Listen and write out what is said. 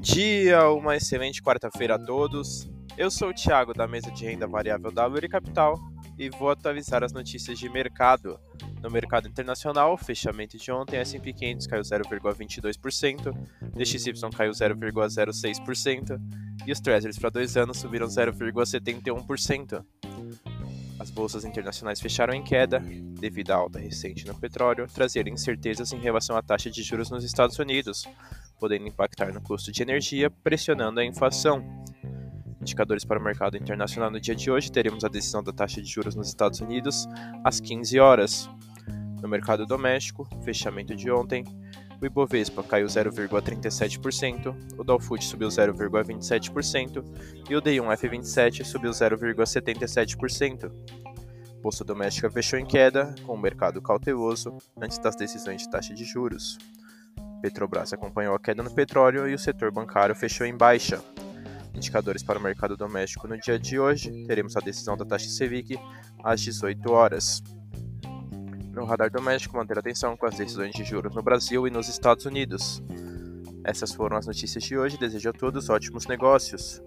dia, uma excelente quarta-feira a todos. Eu sou o Thiago da mesa de renda variável da Luri Capital e vou atualizar as notícias de mercado. No mercado internacional, fechamento de ontem, S&P 500 caiu 0,22%, DXY caiu 0,06% e os Treasuries para dois anos subiram 0,71%. As bolsas internacionais fecharam em queda devido à alta recente no petróleo, trazer incertezas em relação à taxa de juros nos Estados Unidos, podendo impactar no custo de energia, pressionando a inflação. Indicadores para o mercado internacional no dia de hoje, teremos a decisão da taxa de juros nos Estados Unidos às 15 horas. No mercado doméstico, fechamento de ontem, o Ibovespa caiu 0,37%, o Dow subiu 0,27% e o D1F27 subiu 0,77%. Bolsa doméstica fechou em queda, com o mercado cauteloso antes das decisões de taxa de juros. Petrobras acompanhou a queda no petróleo e o setor bancário fechou em baixa. Indicadores para o mercado doméstico no dia de hoje, teremos a decisão da taxa Selic às 18 horas. No radar doméstico, manter atenção com as decisões de juros no Brasil e nos Estados Unidos. Essas foram as notícias de hoje. Desejo a todos ótimos negócios.